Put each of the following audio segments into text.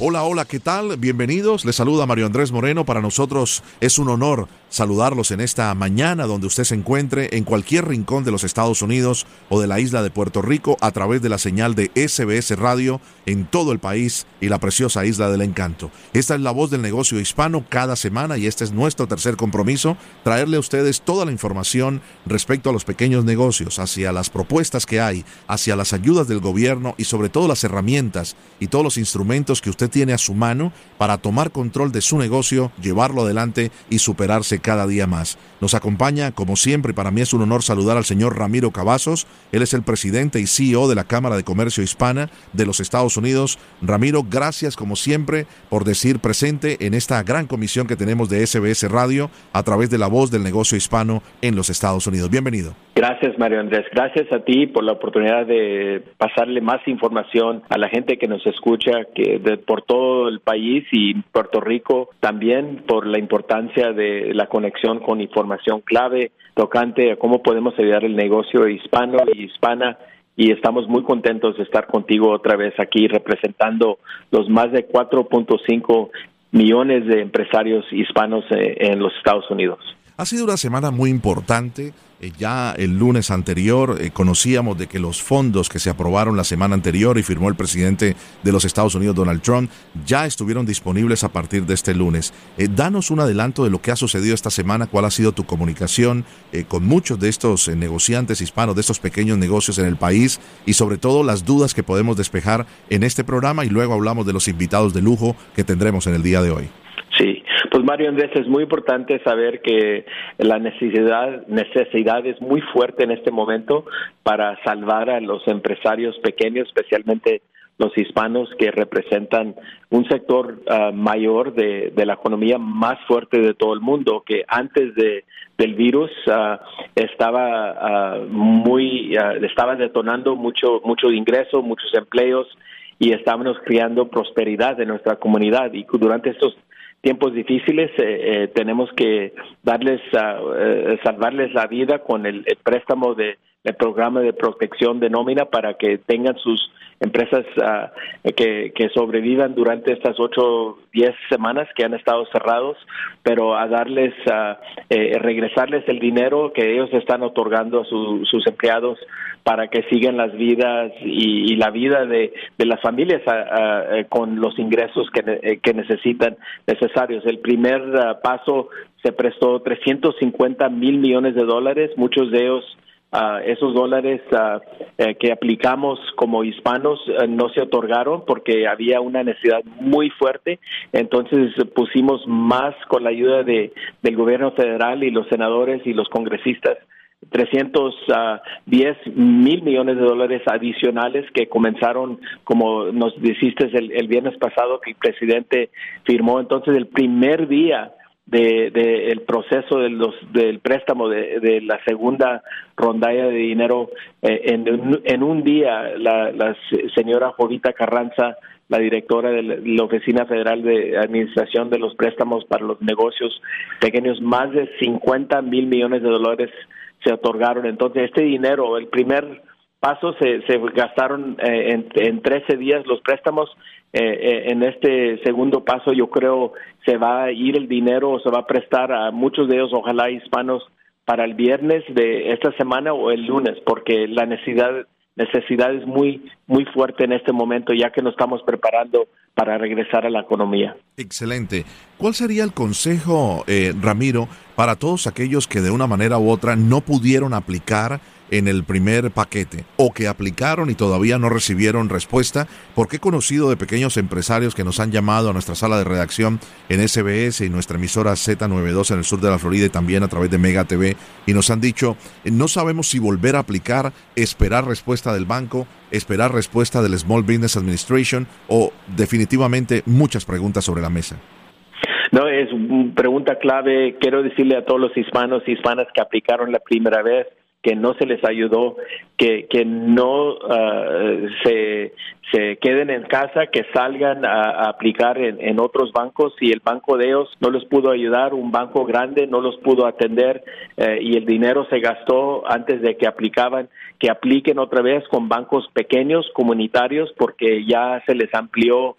Hola, hola, ¿qué tal? Bienvenidos. Les saluda Mario Andrés Moreno. Para nosotros es un honor saludarlos en esta mañana donde usted se encuentre en cualquier rincón de los Estados Unidos o de la isla de Puerto Rico a través de la señal de SBS Radio en todo el país y la preciosa isla del encanto. Esta es la voz del negocio hispano cada semana y este es nuestro tercer compromiso, traerle a ustedes toda la información respecto a los pequeños negocios, hacia las propuestas que hay, hacia las ayudas del gobierno y sobre todo las herramientas y todos los instrumentos que usted tiene a su mano para tomar control de su negocio, llevarlo adelante y superarse cada día más. Nos acompaña, como siempre, para mí es un honor saludar al señor Ramiro Cavazos. Él es el presidente y CEO de la Cámara de Comercio Hispana de los Estados Unidos. Ramiro, gracias como siempre por decir presente en esta gran comisión que tenemos de SBS Radio a través de la voz del negocio hispano en los Estados Unidos. Bienvenido. Gracias, Mario Andrés. Gracias a ti por la oportunidad de pasarle más información a la gente que nos escucha que por todo el país y Puerto Rico también por la importancia de la conexión con información clave tocante a cómo podemos ayudar el negocio hispano y hispana y estamos muy contentos de estar contigo otra vez aquí representando los más de 4.5 millones de empresarios hispanos eh, en los Estados Unidos. Ha sido una semana muy importante eh, ya el lunes anterior eh, conocíamos de que los fondos que se aprobaron la semana anterior y firmó el presidente de los Estados Unidos, Donald Trump, ya estuvieron disponibles a partir de este lunes. Eh, danos un adelanto de lo que ha sucedido esta semana, cuál ha sido tu comunicación con muchos de estos negociantes hispanos, de estos pequeños negocios en el país y sobre todo las dudas que podemos despejar en este programa y luego hablamos de los invitados de lujo que tendremos en el día de hoy. Pues Mario Andrés, es muy importante saber que la necesidad, necesidad es muy fuerte en este momento para salvar a los empresarios pequeños, especialmente los hispanos que representan un sector ah, mayor de, la economía más fuerte de todo el mundo, que antes de, del virus uh, estaba uh, muy, estaba detonando mucho, mucho ingreso, muchos empleos y estábamos creando prosperidad en nuestra comunidad. Y durante estos tiempos difíciles eh, eh, tenemos que darles uh, salvarles la vida con el, préstamo de el programa de protección de nómina para que tengan sus empresas ah, que, que, sobrevivan durante estas ocho, diez semanas que han estado cerrados, pero a darles, a eh, regresarles el dinero que ellos están otorgando a sus empleados para que sigan las vidas y, la vida de, de las familias eh, con los ingresos que, eh, que necesitan necesarios. El primer ah, paso se prestó 350 mil millones de dólares, muchos de ellos esos dólares eh, que aplicamos como hispanos eh, no se otorgaron porque había una necesidad muy fuerte. Entonces pusimos más con la ayuda de, del gobierno federal y los senadores y los congresistas 310 mil millones de dólares adicionales que comenzaron, como nos dijiste el, el viernes pasado, que el presidente firmó. Entonces, el primer día de, el proceso de los, del préstamo de, la segunda rondalla de dinero eh, en, en, un día la, la, señora Jovita Carranza la directora de la Oficina Federal de Administración de los Préstamos para los Negocios Pequeños, más de 50 mil millones de dólares se otorgaron. Entonces, este dinero, el primer paso, se, se gastaron eh, en, en 13 días los préstamos eh, eh, en este segundo paso yo creo se va a ir el dinero, se va a prestar a muchos de ellos, ojalá hispanos, para el viernes de esta semana o el lunes, porque la necesidad necesidad es muy muy fuerte en este momento, ya que nos estamos preparando para regresar a la economía. Excelente. ¿Cuál sería el consejo, eh, Ramiro, para todos aquellos que de una manera u otra no pudieron aplicar en el primer paquete o que aplicaron y todavía no recibieron respuesta, porque he conocido de pequeños empresarios que nos han llamado a nuestra sala de redacción en SBS y nuestra emisora Z92 en el sur de la Florida y también a través de Mega TV y nos han dicho, no sabemos si volver a aplicar, esperar respuesta del banco, esperar respuesta del Small Business Administration o definitivamente muchas preguntas sobre la mesa. No, es una pregunta clave. Quiero decirle a todos los hispanos y hispanas que aplicaron la primera vez que no se les ayudó, que, que no ah, se, se queden en casa, que salgan a, aplicar en, en, otros bancos. Si el banco de ellos no les pudo ayudar, un banco grande no los pudo atender eh, y el dinero se gastó antes de que aplicaban, que apliquen otra vez con bancos pequeños, comunitarios, porque ya se les amplió uh,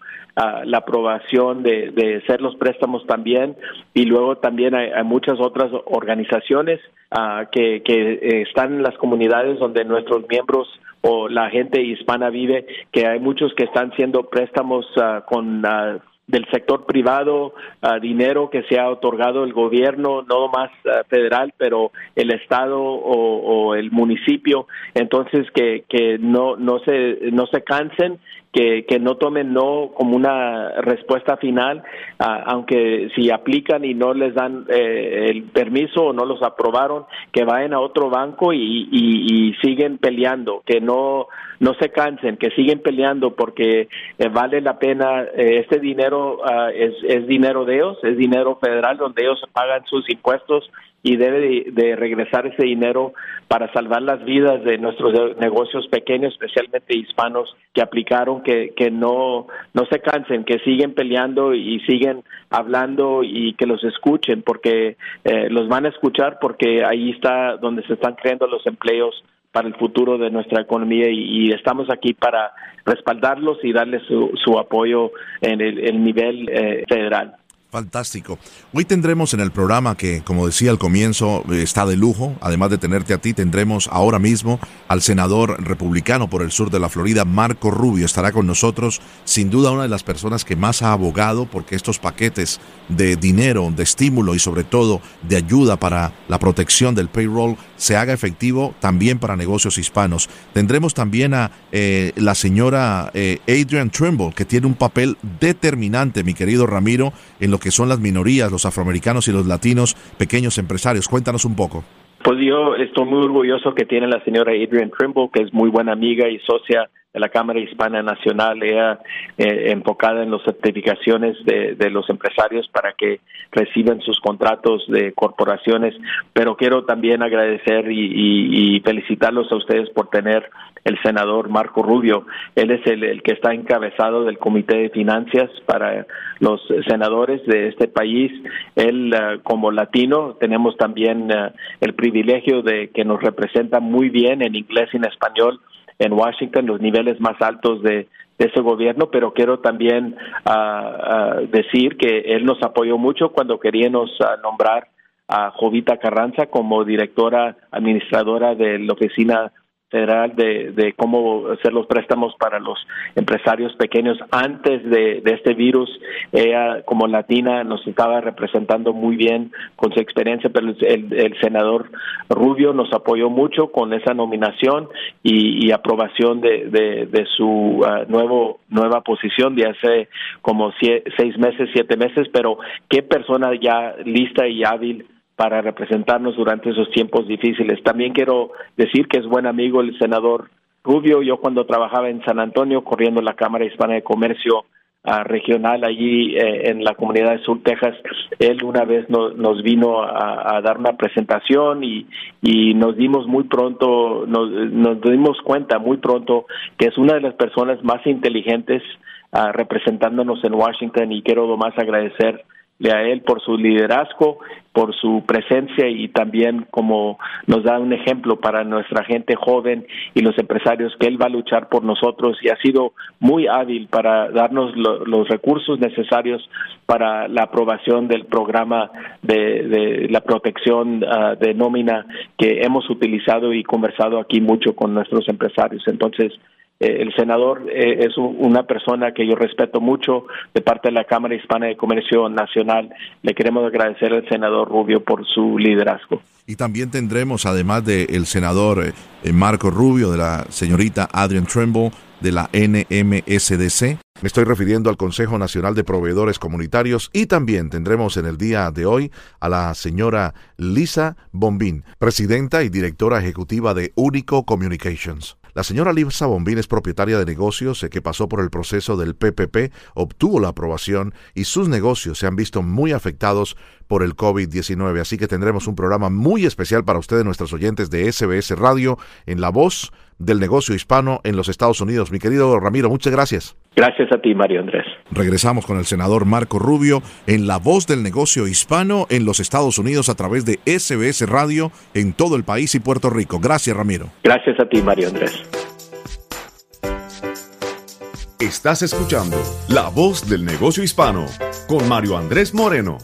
la aprobación de, de hacer los préstamos también. Y luego también hay muchas otras organizaciones uh, que, que eh, están en las comunidades donde nuestros miembros o la gente hispana vive, que hay muchos que están haciendo préstamos uh, con uh, del sector privado, uh, dinero que se ha otorgado el gobierno, no más federal, pero el estado o, o, el municipio, entonces que, que no no se no se cansen que, que no tomen no como una respuesta final, aunque si aplican y no les dan eh, el permiso o no los aprobaron, que vayan a otro banco y, y, y siguen peleando, que no no se cansen, que siguen peleando porque eh, vale la pena, eh, este dinero uh, es, es dinero de ellos, es dinero federal donde ellos pagan sus impuestos y debe de, de, regresar ese dinero para salvar las vidas de nuestros negocios pequeños, especialmente hispanos que aplicaron, que, que no, no se cansen, que siguen peleando y siguen hablando y que los escuchen, porque eh, los van a escuchar porque ahí está donde se están creando los empleos para el futuro de nuestra economía y, estamos aquí para respaldarlos y darles su, su apoyo en el, el nivel eh, federal. Fantástico. Hoy tendremos en el programa que, como decía al comienzo, está de lujo. Además de tenerte a ti, tendremos ahora mismo al senador republicano por el sur de la Florida, Marco Rubio. Estará con nosotros, sin duda, una de las personas que más ha abogado porque estos paquetes de dinero, de estímulo y sobre todo de ayuda para la protección del payroll se haga efectivo también para negocios hispanos. Tendremos también a eh, la señora eh, Adrian Trimble, que tiene un papel determinante, mi querido Ramiro, en lo que son las minorías, los afroamericanos y los latinos, pequeños empresarios. Cuéntanos un poco. Pues yo estoy muy orgulloso que tiene la señora Adrian Trimble, que es muy buena amiga y socia de la Cámara Hispana Nacional, ella eh, enfocada en las certificaciones de, los empresarios para que reciban sus contratos de corporaciones. Pero quiero también agradecer y, y, y felicitarlos a ustedes por tener el senador Marco Rubio. Él es el, que está encabezado del Comité de Finanzas para los senadores de este país. Él, uh, como latino, tenemos también uh, el privilegio de que nos representa muy bien en inglés y en español en Washington, los niveles más altos de, de ese gobierno, pero quiero también uh, uh, decir que él nos apoyó mucho cuando queríamos uh, nombrar a Jovita Carranza como directora administradora de la oficina federal de, de, cómo hacer los préstamos para los empresarios pequeños antes de, de, este virus. Ella, como latina, nos estaba representando muy bien con su experiencia, pero el, el senador Rubio nos apoyó mucho con esa nominación y, y aprobación de, de su uh, nuevo nueva posición de hace como seis meses, siete meses, pero qué persona ya lista y hábil para representarnos durante esos tiempos difíciles. También quiero decir que es buen amigo el senador Rubio. Yo cuando trabajaba en San Antonio, corriendo la Cámara Hispana de Comercio uh, regional allí eh, en la comunidad de Sur Texas, él una vez no, nos vino a, dar una presentación y, nos dimos muy pronto, nos, nos, dimos cuenta muy pronto que es una de las personas más inteligentes uh, representándonos en Washington y quiero más agradecer a él por su liderazgo, por su presencia y también como nos da un ejemplo para nuestra gente joven y los empresarios que él va a luchar por nosotros y ha sido muy hábil para darnos lo, los recursos necesarios para la aprobación del programa de, de la protección uh, de nómina que hemos utilizado y conversado aquí mucho con nuestros empresarios. Entonces, el senador eh, es una persona que yo respeto mucho de parte de la Cámara Hispana de Comercio Nacional. Le queremos agradecer al senador Rubio por su liderazgo. Y también tendremos, además del senador eh, Marco Rubio, de la señorita Adrian Trimble, de la NMSDC. Me estoy refiriendo al Consejo Nacional de Proveedores Comunitarios y también tendremos en el día de hoy a la señora Lisa Bombín, presidenta y directora ejecutiva de Único Communications. La señora Lisa Bombín es propietaria de negocios que pasó por el proceso del PPP, obtuvo la aprobación y sus negocios se han visto muy afectados por el COVID-19. Así que tendremos un programa muy especial para ustedes, nuestros oyentes de SBS Radio, en la voz del negocio hispano en los Estados Unidos. Mi querido Ramiro, muchas gracias. Gracias a ti, Mario Andrés. Regresamos con el senador Marco Rubio en La Voz del Negocio Hispano en los Estados Unidos a través de SBS Radio en todo el país y Puerto Rico. Gracias, Ramiro. Gracias a ti, Mario Andrés. Estás escuchando La Voz del Negocio Hispano con Mario Andrés Moreno.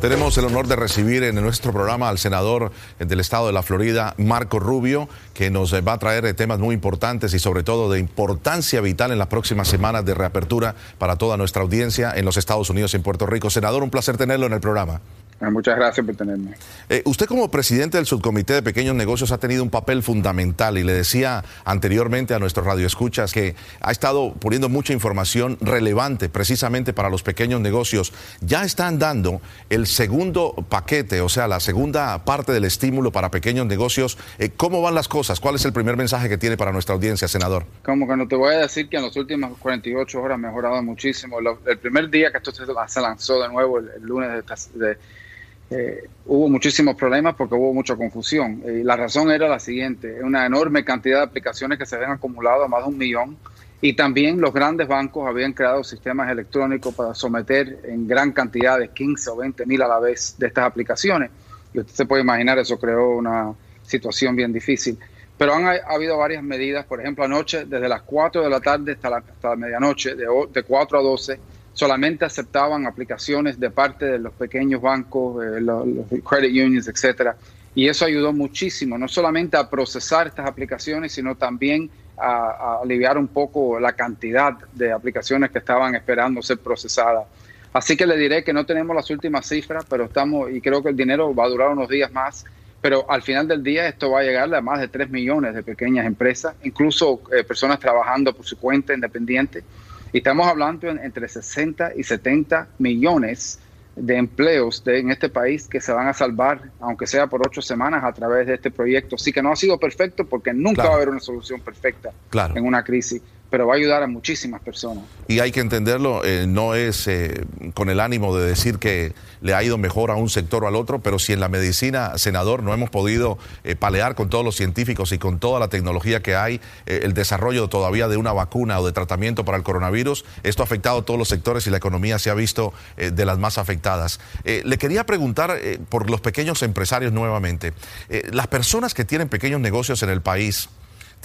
Tenemos el honor de recibir en nuestro programa al senador del estado de la Florida, Marco Rubio, que nos va a traer temas muy importantes y sobre todo de importancia vital en las próximas semanas de reapertura para toda nuestra audiencia en los Estados Unidos y en Puerto Rico. Senador, un placer tenerlo en el programa. Ah, muchas gracias por tenerme. Eh, usted como presidente del subcomité de pequeños negocios ha tenido un papel fundamental y le decía anteriormente a nuestros radioescuchas que ha estado poniendo mucha información relevante precisamente para los pequeños negocios. Ya están dando el segundo paquete, o sea, la segunda parte del estímulo para pequeños negocios. Eh, ¿Cómo van las cosas? ¿Cuál es el primer mensaje que tiene para nuestra audiencia, senador? Como que no te voy a decir que en las últimas 48 horas ha mejorado muchísimo. el primer día que esto se lanzó de nuevo, el, lunes de eh, hubo muchísimos problemas porque hubo mucha confusión. Y la razón era la siguiente, una enorme cantidad de aplicaciones que se habían acumulado, más de un millón, y también los grandes bancos habían creado sistemas electrónicos para someter en gran cantidad de 15 o 20 mil a la vez de estas aplicaciones. Y usted se puede imaginar, eso creó una situación bien difícil. Pero han ha habido varias medidas, por ejemplo, anoche, desde las 4 de la tarde hasta la, hasta medianoche, de, de 4 a 12, solamente aceptaban aplicaciones de parte de los pequeños bancos, eh, los, credit unions, etcétera. Y eso ayudó muchísimo, no solamente a procesar estas aplicaciones, sino también a, aliviar un poco la cantidad de aplicaciones que estaban esperando ser procesadas. Así que le diré que no tenemos las últimas cifras, pero estamos, y creo que el dinero va a durar unos días más, pero al final del día esto va a llegar a más de 3 millones de pequeñas empresas, incluso eh, personas trabajando por su cuenta independiente. Y estamos hablando entre 60 y 70 millones de empleos en este país que se van a salvar, aunque sea por ocho semanas, a través de este proyecto. Sí que no ha sido perfecto porque nunca va a haber una solución perfecta en una crisis pero va a ayudar a muchísimas personas. Y hay que entenderlo, eh, no es eh, con el ánimo de decir que le ha ido mejor a un sector o al otro, pero si en la medicina, senador, no hemos podido eh, palear con todos los científicos y con toda la tecnología que hay, el desarrollo todavía de una vacuna o de tratamiento para el coronavirus, esto ha afectado a todos los sectores y la economía se ha visto de las más afectadas. le quería preguntar por los pequeños empresarios nuevamente. las personas que tienen pequeños negocios en el país,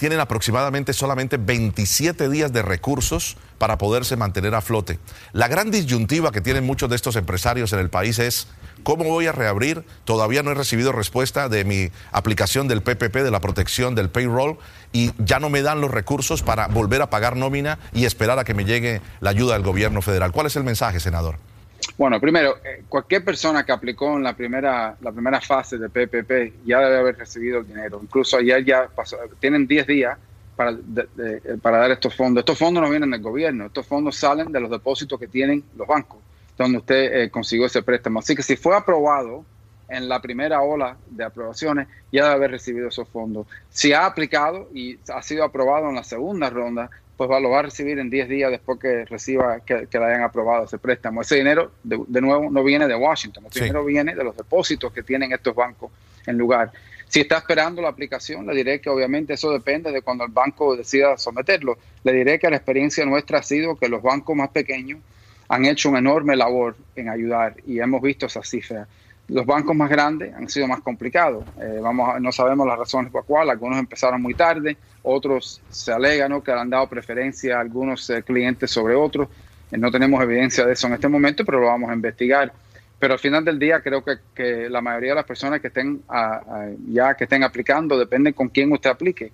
tienen aproximadamente solamente 27 días de recursos para poderse mantener a flote. La gran disyuntiva que tienen muchos de estos empresarios en el país es ¿cómo voy a reabrir? Todavía no he recibido respuesta de mi aplicación del PPP, de la protección del payroll, y ya no me dan los recursos para volver a pagar nómina y esperar a que me llegue la ayuda del gobierno federal. ¿Cuál es el mensaje, senador? Bueno, primero, eh, cualquier persona que aplicó en la primera, la primera fase de PPP ya debe haber recibido el dinero. Incluso ayer ya pasó, tienen 10 días para, para dar estos fondos. Estos fondos no vienen del gobierno, estos fondos salen de los depósitos que tienen los bancos, donde usted eh, consiguió ese préstamo. Así que si fue aprobado en la primera ola de aprobaciones, ya debe haber recibido esos fondos. Si ha aplicado y ha sido aprobado en la segunda ronda, pues va, lo va a recibir en 10 días después que reciba, que, le hayan aprobado ese préstamo. Ese dinero, de, nuevo, no viene de Washington, ese dinero viene de los depósitos que tienen estos bancos en lugar. Si está esperando la aplicación, le diré que obviamente eso depende de cuando el banco decida someterlo. Le diré que la experiencia nuestra ha sido que los bancos más pequeños han hecho una enorme labor en ayudar y hemos visto esas cifras. Los bancos más grandes han sido más complicados. Eh, vamos no sabemos las razones por cuál. Algunos empezaron muy tarde, otros se alegan que han dado preferencia a algunos eh, clientes sobre otros. Eh, no tenemos evidencia de eso en este momento, pero lo vamos a investigar. Pero al final del día creo que, la mayoría de las personas que estén ya que estén aplicando depende con quién usted aplique.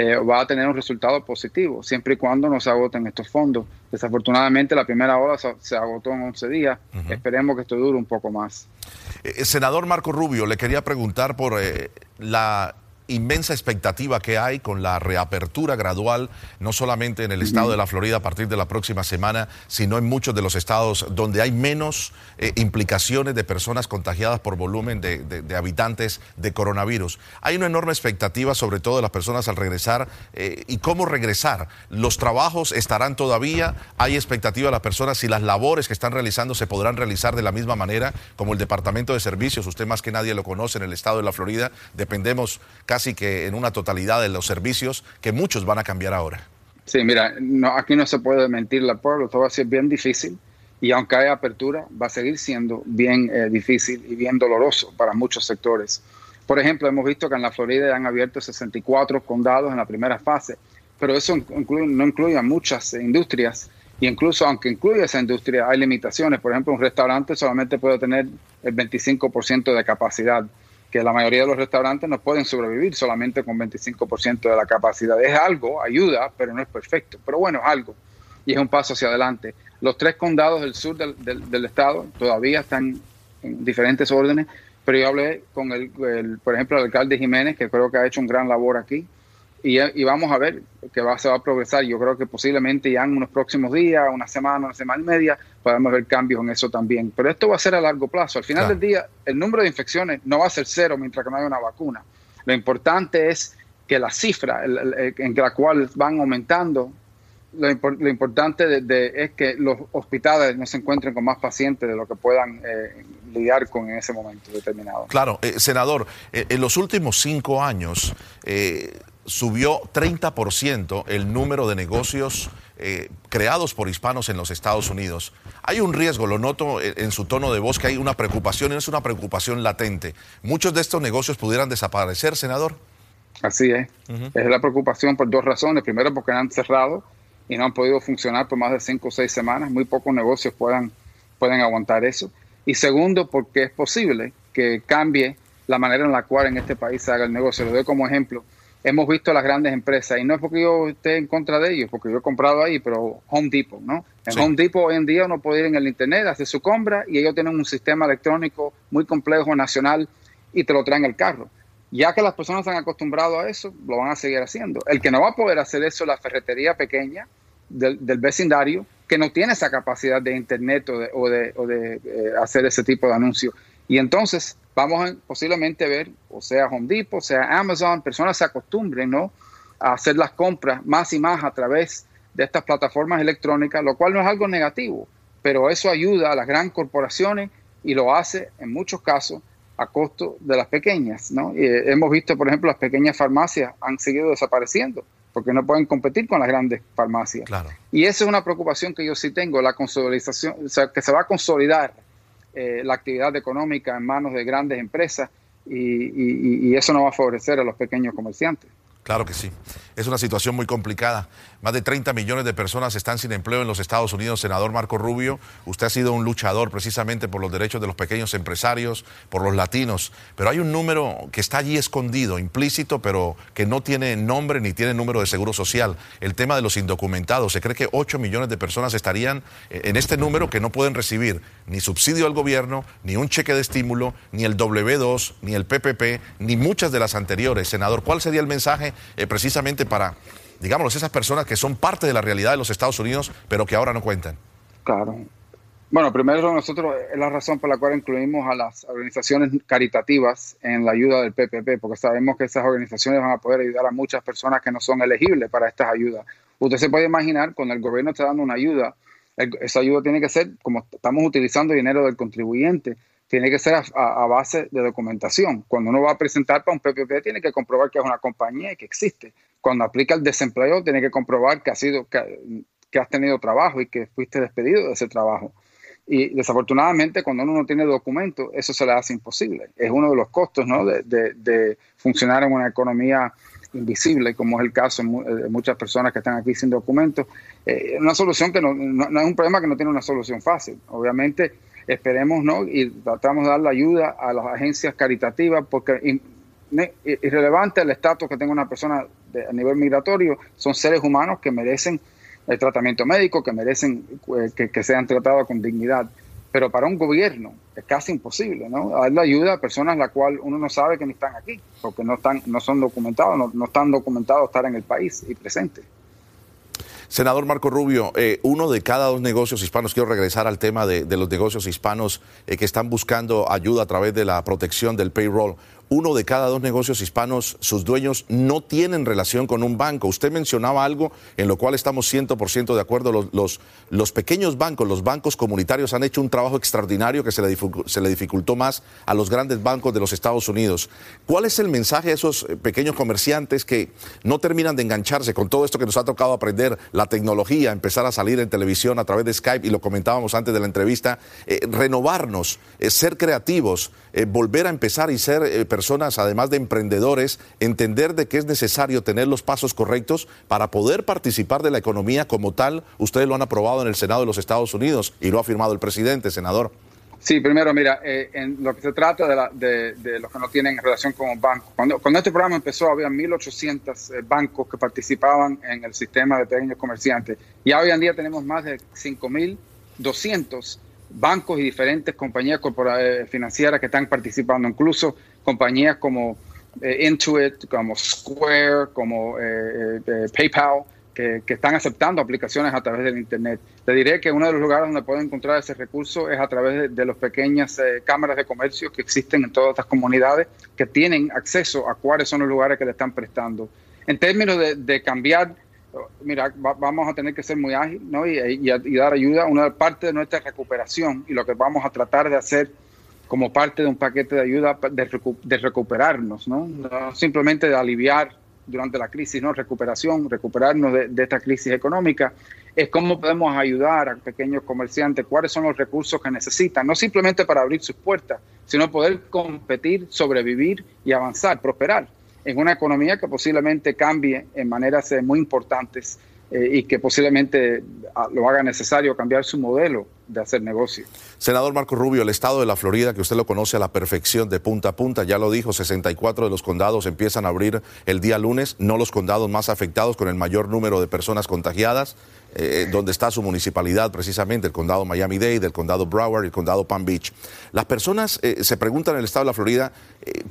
Eh, va a tener un resultado positivo, siempre y cuando no se agoten estos fondos. Desafortunadamente, la primera ola se, agotó en 11 días. Esperemos que esto dure un poco más. Eh, senador Marco Rubio, le quería preguntar por la inmensa expectativa que hay con la reapertura gradual, no solamente en el estado de la Florida a partir de la próxima semana, sino en muchos de los estados donde hay menos eh, implicaciones de personas contagiadas por volumen de, habitantes de coronavirus. Hay una enorme expectativa, sobre todo de las personas al regresar, eh, y cómo regresar. Los trabajos estarán todavía, hay expectativa de las personas si las labores que están realizando se podrán realizar de la misma manera como el Departamento de Servicios, usted más que nadie lo conoce en el estado de la Florida, dependemos casi casi que en una totalidad de los servicios que muchos van a cambiar ahora. Sí, mira, no, aquí no se puede mentir la pueblo, todo va a ser bien difícil y aunque haya apertura, va a seguir siendo bien eh, difícil y bien doloroso para muchos sectores. Por ejemplo, hemos visto que en la Florida han abierto 64 condados en la primera fase, pero eso no incluye a muchas industrias y incluso aunque incluya esa industria, hay limitaciones. Por ejemplo, un restaurante solamente puede tener el 25% de capacidad que la mayoría de los restaurantes no pueden sobrevivir solamente con 25% de la capacidad. Es algo, ayuda, pero no es perfecto. Pero bueno, es algo y es un paso hacia adelante. Los tres condados del sur del, del, estado todavía están en diferentes órdenes, pero yo hablé con, el, por ejemplo, el alcalde Jiménez, que creo que ha hecho un gran labor aquí, y, vamos a ver que va, se va a progresar. Yo creo que posiblemente ya en unos próximos días, una semana, una semana y media, podemos ver cambios en eso también. Pero esto va a ser a largo plazo. Al final del día, el número de infecciones no va a ser cero mientras que no haya una vacuna. Lo importante es que la cifra en la cual van aumentando, lo, importante es que los hospitales no se encuentren con más pacientes de lo que puedan eh, lidiar con en ese momento determinado. Claro, eh, senador, eh, en los últimos cinco años, subió 30% el número de negocios eh, creados por hispanos en los Estados Unidos. Hay un riesgo, lo noto en su tono de voz, que hay una preocupación y es una preocupación latente. ¿Muchos de estos negocios pudieran desaparecer, senador? Así es. Es la preocupación por dos razones. Primero, porque han cerrado y no han podido funcionar por más de cinco o seis semanas. Muy pocos negocios puedan, pueden aguantar eso. Y segundo, porque es posible que cambie la manera en la cual en este país se haga el negocio. Lo doy como ejemplo hemos visto las grandes empresas, y no es porque yo esté en contra de ellos, porque yo he comprado ahí, pero Home Depot, ¿no? En Home Depot hoy en día uno puede ir en el Internet, hacer su compra y ellos tienen un sistema electrónico muy complejo, nacional, y te lo traen el carro. Ya que las personas se han acostumbrado a eso, lo van a seguir haciendo. El que no va a poder hacer eso es la ferretería pequeña del, vecindario, que no tiene esa capacidad de Internet o de, o de, eh, hacer ese tipo de anuncios. Y entonces vamos a posiblemente ver, o sea Home Depot, o sea Amazon, personas se acostumbren ¿no? a hacer las compras más y más a través de estas plataformas electrónicas, lo cual no es algo negativo, pero eso ayuda a las grandes corporaciones y lo hace en muchos casos a costo de las pequeñas. ¿no? Eh, hemos visto, por ejemplo, las pequeñas farmacias han seguido desapareciendo porque no pueden competir con las grandes farmacias. Claro. Y esa es una preocupación que yo sí tengo, la consolidación, o sea, que se va a consolidar eh, la actividad económica en manos de grandes empresas y, eso no va a favorecer a los pequeños comerciantes. Claro que sí. Es una situación muy complicada. Más de 30 millones de personas están sin empleo en los Estados Unidos. Senador Marco Rubio, usted ha sido un luchador precisamente por los derechos de los pequeños empresarios, por los latinos, pero hay un número que está allí escondido, implícito, pero que no tiene nombre ni tiene número de seguro social. El tema de los indocumentados. Se cree que 8 millones de personas estarían en este número que no pueden recibir ni subsidio al gobierno, ni un cheque de estímulo, ni el W2, ni el PPP, ni muchas de las anteriores. Senador, ¿cuál sería el mensaje eh, precisamente para digámoslo, esas personas que son parte de la realidad de los Estados Unidos, pero que ahora no cuentan? Claro. Bueno, primero nosotros es la razón por la cual incluimos a las organizaciones caritativas en la ayuda del PPP, porque sabemos que esas organizaciones van a poder ayudar a muchas personas que no son elegibles para estas ayudas. Usted se puede imaginar, cuando el gobierno está dando una ayuda, esa ayuda tiene que ser, como estamos utilizando dinero del contribuyente, tiene que ser a, base de documentación. Cuando uno va a presentar para un PPP, tiene que comprobar que es una compañía y que existe. Cuando aplica el desempleo, tiene que comprobar que, ha sido, que, has tenido trabajo y que fuiste despedido de ese trabajo. Y desafortunadamente, cuando uno no tiene documentos, eso se le hace imposible. Es uno de los costos ¿no? de, funcionar en una economía invisible, como es el caso de muchas personas que están aquí sin documentos. Eh, una solución que no, no, es un problema que no tiene una solución fácil. Obviamente, esperemos, ¿no? Y tratamos de dar la ayuda a las agencias caritativas porque irrelevante el estatus que tenga una persona a nivel migratorio, son seres humanos que merecen el tratamiento médico, que merecen eh, que, sean tratados con dignidad. Pero para un gobierno es casi imposible, ¿no? Darle ayuda a personas la cual uno no sabe que ni están aquí, porque no están, no son documentados, no, no están documentados estar en el país y presentes. Senador Marco Rubio, eh, uno de cada dos negocios hispanos, quiero regresar al tema de, los negocios hispanos eh, que están buscando ayuda a través de la protección del payroll uno de cada dos negocios hispanos, sus dueños no tienen relación con un banco. Usted mencionaba algo en lo cual estamos 100% de acuerdo. Los, los, pequeños bancos, los bancos comunitarios han hecho un trabajo extraordinario que se le, se le dificultó más a los grandes bancos de los Estados Unidos. ¿Cuál es el mensaje a esos eh, pequeños comerciantes que no terminan de engancharse con todo esto que nos ha tocado aprender, la tecnología, empezar a salir en televisión a través de Skype y lo comentábamos antes de la entrevista, eh, renovarnos, eh, ser creativos, volver a empezar y ser personas, además de emprendedores, entender de que es necesario tener los pasos correctos para poder participar de la economía como tal. Ustedes lo han aprobado en el Senado de los Estados Unidos y lo ha firmado el presidente, senador. Sí, primero, mira, eh, en lo que se trata de, de, los que no tienen relación con un banco. Cuando, cuando este programa empezó, había 1.800 eh, bancos que participaban en el sistema de pequeños comerciantes. Y hoy en día tenemos más de 5.200 bancos y diferentes compañías eh, financieras que están participando, incluso compañías como eh, Intuit, como Square, como eh, PayPal, que, están aceptando aplicaciones a través del Internet. Te diré que uno de los lugares donde pueden encontrar ese recurso es a través de, las pequeñas cámaras de comercio que existen en todas estas comunidades, que tienen acceso a cuáles son los lugares que le están prestando. En términos de cambiar mira, vamos a tener que ser muy ágiles ¿no? y, dar ayuda. Una parte de nuestra recuperación y lo que vamos a tratar de hacer como parte de un paquete de ayuda de, recuperarnos, ¿no? simplemente de aliviar durante la crisis, no recuperación, recuperarnos de, esta crisis económica, es cómo podemos ayudar a pequeños comerciantes, cuáles son los recursos que necesitan, no simplemente para abrir sus puertas, sino poder competir, sobrevivir y avanzar, prosperar en una economía que posiblemente cambie en maneras eh, muy importantes eh, y que posiblemente ah, lo haga necesario cambiar su modelo de hacer negocio. Senador Marco Rubio, el estado de la Florida, que usted lo conoce a la perfección de punta a punta, ya lo dijo, 64 de los condados empiezan a abrir el día lunes, no los condados más afectados con el mayor número de personas contagiadas, eh, donde está su municipalidad precisamente, el condado Miami-Dade, el condado Broward y el condado Palm Beach. Las personas se preguntan en el estado de la Florida,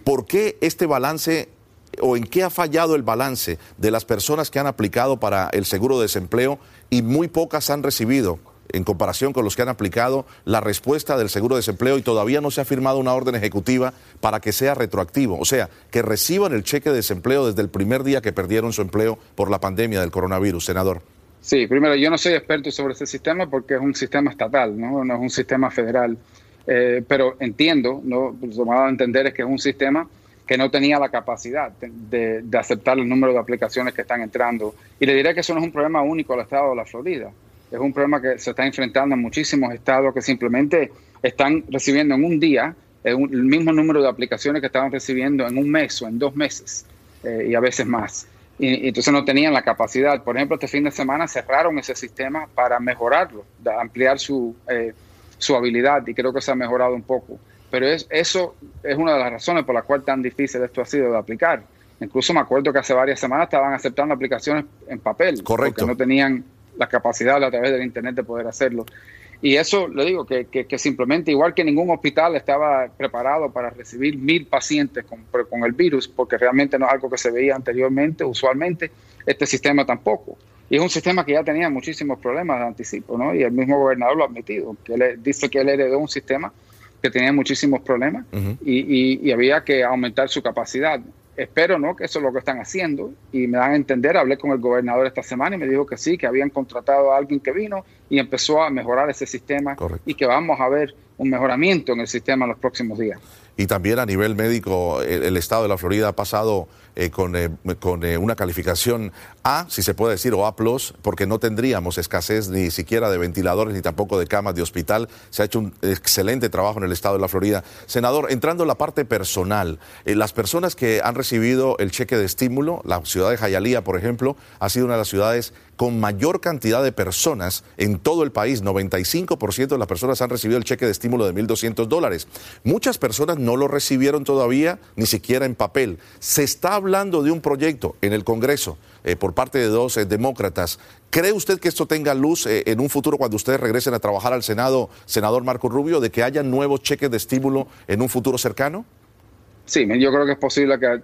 ¿por qué este balance o en qué ha fallado el balance de las personas que han aplicado para el seguro de desempleo y muy pocas han recibido en comparación con los que han aplicado la respuesta del seguro de desempleo y todavía no se ha firmado una orden ejecutiva para que sea retroactivo, o sea, que reciban el cheque de desempleo desde el primer día que perdieron su empleo por la pandemia del coronavirus, senador. Sí, primero, yo no soy experto sobre ese sistema porque es un sistema estatal, no, no es un sistema federal, eh, pero entiendo, ¿no? lo que a entender es que es un sistema que no tenía la capacidad de, aceptar el número de aplicaciones que están entrando. Y le diré que eso no es un problema único al estado de la Florida. Es un problema que se está enfrentando en muchísimos estados que simplemente están recibiendo en un día el mismo número de aplicaciones que estaban recibiendo en un mes o en dos meses eh, y a veces más. Y, entonces no tenían la capacidad. Por ejemplo, este fin de semana cerraron ese sistema para mejorarlo, ampliar su, eh, su habilidad y creo que se ha mejorado un poco. Pero es, eso es una de las razones por las cuales tan difícil esto ha sido de aplicar. Incluso me acuerdo que hace varias semanas estaban aceptando aplicaciones en papel. Correcto. Porque no tenían la capacidad a través del Internet de poder hacerlo. Y eso, le digo, que, que, simplemente, igual que ningún hospital estaba preparado para recibir mil pacientes con, con, el virus, porque realmente no es algo que se veía anteriormente, usualmente, este sistema tampoco. Y es un sistema que ya tenía muchísimos problemas de anticipo, ¿no? Y el mismo gobernador lo ha admitido, que él dice que él heredó un sistema que tenía muchísimos problemas y, había que aumentar su capacidad. Espero ¿no? que eso es lo que están haciendo y me dan a entender, hablé con el gobernador esta semana y me dijo que sí, que habían contratado a alguien que vino y empezó a mejorar ese sistema y que vamos a ver un mejoramiento en el sistema en los próximos días. Y también a nivel médico, el, estado de la Florida ha pasado eh, con, eh, con eh, una calificación A, si se puede decir, o A, porque no tendríamos escasez ni siquiera de ventiladores ni tampoco de camas de hospital. Se ha hecho un excelente trabajo en el estado de la Florida. Senador, entrando en la parte personal, las personas que han recibido el cheque de estímulo, la ciudad de Jayalía, por ejemplo, ha sido una de las ciudades con mayor cantidad de personas en todo el país. 95% de las personas han recibido el cheque de estímulo de 1.200 dólares. Muchas personas no lo recibieron todavía, ni siquiera en papel. Se está hablando de un proyecto en el Congreso eh, por parte de dos eh, demócratas. ¿Cree usted que esto tenga luz eh, en un futuro cuando ustedes regresen a trabajar al Senado, senador Marco Rubio, de que haya nuevos cheques de estímulo en un futuro cercano? Sí, yo creo que es posible que ah,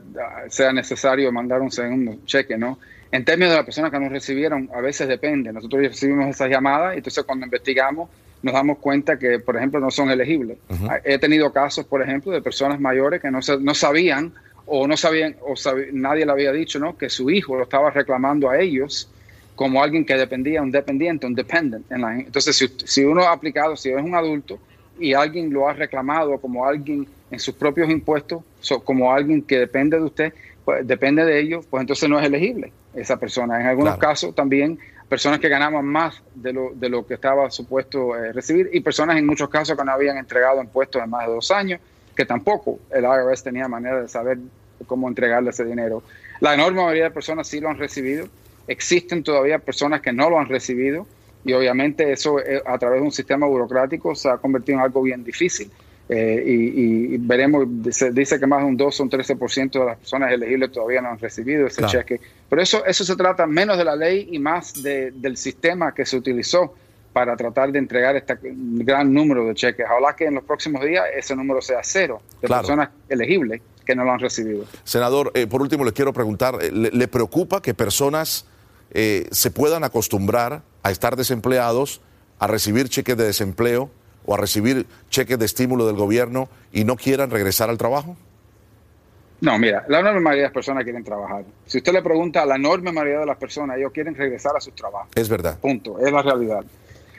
sea necesario mandar un segundo cheque, ¿no? En términos de las personas que nos recibieron, a veces depende. Nosotros recibimos esas llamadas y entonces cuando investigamos nos damos cuenta que, por ejemplo, no son elegibles. He tenido casos, por ejemplo, de personas mayores que no, no sabían o no sabían o nadie le había dicho, ¿no? Que su hijo lo estaba reclamando a ellos como alguien que dependía, un dependiente, un dependent. entonces, si, si uno ha aplicado, si es un adulto y alguien lo ha reclamado como alguien en sus propios impuestos, como alguien que depende de usted, pues, depende de ellos, pues entonces no es elegible esa persona. En algunos casos también personas que ganaban más de lo, de lo que estaba supuesto eh, recibir y personas en muchos casos que no habían entregado impuestos en más de dos años, que tampoco el IRS tenía manera de saber cómo entregarle ese dinero. La enorme mayoría de personas sí lo han recibido. Existen todavía personas que no lo han recibido y obviamente eso eh, a través de un sistema burocrático se ha convertido en algo bien difícil. Eh, y, veremos, se dice que más de un 2 o un 13% de las personas elegibles todavía no han recibido ese cheque. Pero eso, eso se trata menos de la ley y más del sistema que se utilizó para tratar de entregar este gran número de cheques. Ojalá que en los próximos días ese número sea cero de personas elegibles que no lo han recibido. Senador, eh, por último le quiero preguntar, ¿le, preocupa que personas se puedan acostumbrar a estar desempleados, a recibir cheques de desempleo o a recibir cheques de estímulo del gobierno y no quieran regresar al trabajo? No, mira, la enorme mayoría de las personas quieren trabajar. Si usted le pregunta a la enorme mayoría de las personas, ellos quieren regresar a sus trabajos. Es verdad. Punto, es la realidad.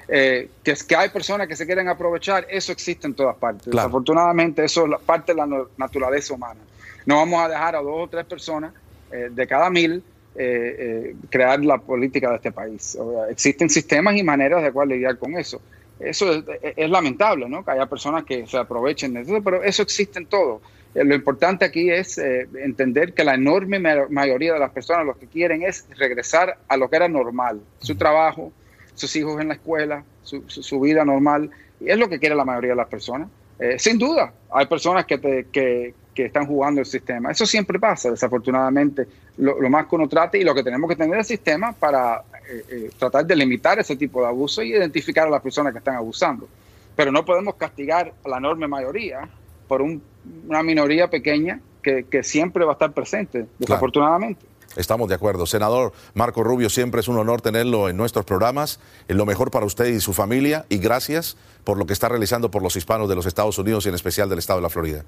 Eh, que es que hay personas que se quieren aprovechar, eso existe en todas partes. Desafortunadamente, eso es parte de la naturaleza humana. No vamos a dejar a dos o tres personas eh, de cada mil eh, crear la política de este país. existen sistemas y maneras de cual lidiar con eso eso es, lamentable, ¿no? Que haya personas que se aprovechen de eso, pero eso existe en todo. Eh, lo importante aquí es eh, entender que la enorme mayoría de las personas lo que quieren es regresar a lo que era normal, su trabajo, sus hijos en la escuela, su, vida normal, y es lo que quiere la mayoría de las personas. Eh, sin duda, hay personas que, te, que, que están jugando el sistema. Eso siempre pasa, desafortunadamente. Lo, más que uno trate y lo que tenemos que tener el sistema para eh, eh, tratar de limitar ese tipo de abuso y identificar a las personas que están abusando. Pero no podemos castigar a la enorme mayoría por una minoría pequeña que, siempre va a estar presente, desafortunadamente. Estamos de acuerdo. Senador Marco Rubio, siempre es un honor tenerlo en nuestros programas. En lo mejor para usted y su familia y gracias por lo que está realizando por los hispanos de los Estados Unidos y en especial del estado de la Florida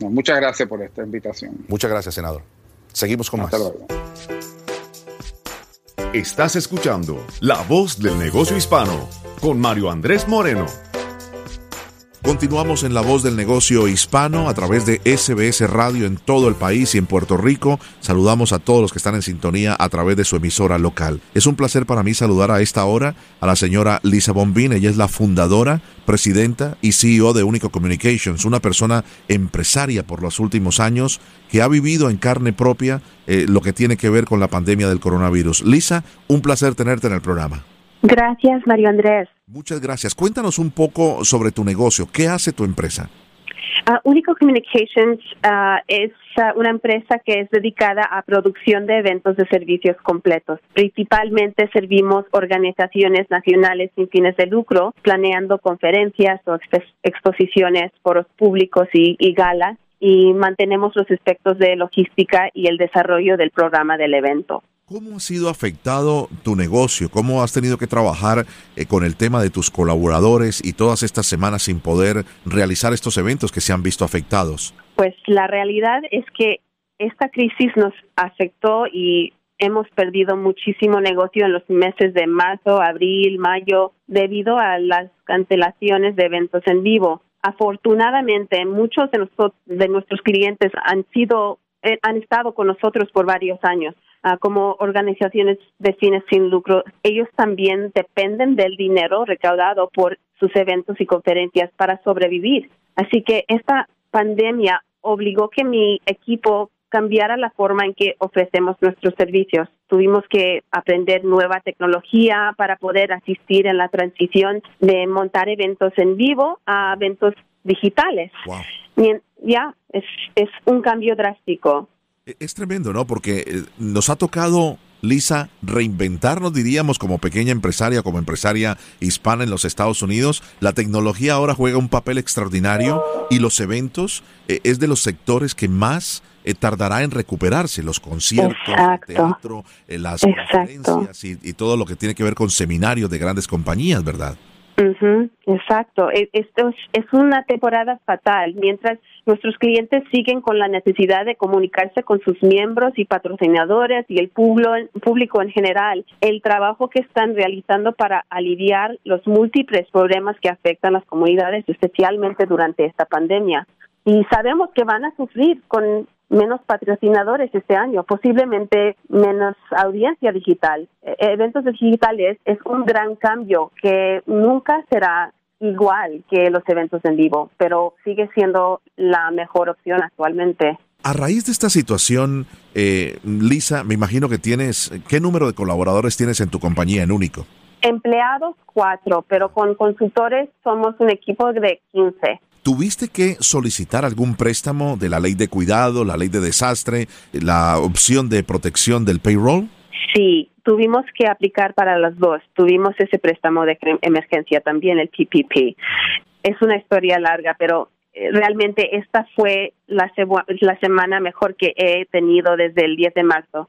muchas gracias por esta invitación. Muchas gracias, senador. Seguimos con Hasta más. Luego. Estás escuchando La Voz del Negocio Hispano con Mario Andrés Moreno. Continuamos en La Voz del Negocio Hispano a través de SBS Radio en todo el país y en Puerto Rico. Saludamos a todos los que están en sintonía a través de su emisora local. Es un placer para mí saludar a esta hora a la señora Lisa Bombín. Ella es la fundadora, presidenta y CEO de Único Communications, una persona empresaria por los últimos años que ha vivido en carne propia eh, lo que tiene que ver con la pandemia del coronavirus. Lisa, un placer tenerte en el programa. Gracias, Mario Andrés. Muchas gracias. Cuéntanos un poco sobre tu negocio. ¿Qué hace tu empresa? Uh, Único Communications uh, es uh, una empresa que es dedicada a producción de eventos de servicios completos. Principalmente servimos organizaciones nacionales sin fines de lucro, planeando conferencias o exposiciones, foros públicos y, y galas, y mantenemos los aspectos de logística y el desarrollo del programa del evento. ¿Cómo ha sido afectado tu negocio? ¿Cómo has tenido que trabajar eh, con el tema de tus colaboradores y todas estas semanas sin poder realizar estos eventos que se han visto afectados? Pues la realidad es que esta crisis nos afectó y hemos perdido muchísimo negocio en los meses de marzo, abril, mayo, debido a las cancelaciones de eventos en vivo. Afortunadamente, muchos de, de nuestros clientes han sido eh, han estado con nosotros por varios años Como organizaciones de fines sin lucro, ellos también dependen del dinero recaudado por sus eventos y conferencias para sobrevivir. Así que esta pandemia obligó que mi equipo cambiara la forma en que ofrecemos nuestros servicios. tuvimos que aprender nueva tecnología para poder asistir en la transición de montar eventos en vivo a eventos digitales. Ya, es, es un cambio drástico. E, es tremendo, ¿no? Porque eh, nos ha tocado Lisa, reinventarnos, diríamos, como pequeña empresaria, como empresaria hispana en los Estados Unidos. La tecnología ahora juega un papel extraordinario y los eventos eh, es de los sectores que más eh, tardará en recuperarse, los conciertos, el teatro, eh, las conferencias y, todo lo que tiene que ver con seminarios de grandes compañías, ¿verdad? exacto. E, esto es, una temporada fatal. Mientras nuestros clientes siguen con la necesidad de comunicarse con sus miembros y patrocinadores y el público en general, el trabajo que están realizando para aliviar los múltiples problemas que afectan las comunidades, especialmente durante esta pandemia. Y sabemos que van a sufrir con menos patrocinadores este año, posiblemente menos audiencia digital. E, eventos digitales es un gran cambio que nunca será igual que los eventos en vivo, pero sigue siendo la mejor opción actualmente. A raíz de esta situación, eh, Lisa, me imagino que tienes, ¿qué número de colaboradores tienes en tu compañía en Único? Empleados cuatro, pero con consultores somos un equipo de 15. ¿Tuviste que solicitar algún préstamo de la ley de cuidado, la ley de desastre, la opción de protección del payroll? Sí, tuvimos que aplicar para las dos. Tuvimos ese préstamo de emergencia también, el PPP. Es una historia larga, pero eh, realmente esta fue la, la semana mejor que he tenido desde el 10 de marzo,